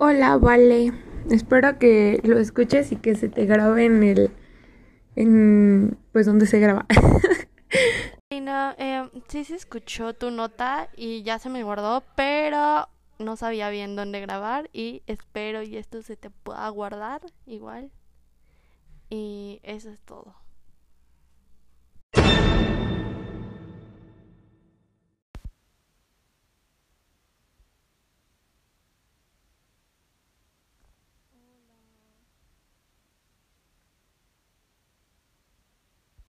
Hola, vale. Espero que lo escuches y que se te grabe en el. en. pues donde se graba. Y no, eh, sí se escuchó tu nota y ya se me guardó, pero no sabía bien dónde grabar y espero y esto se te pueda guardar igual. Y eso es todo.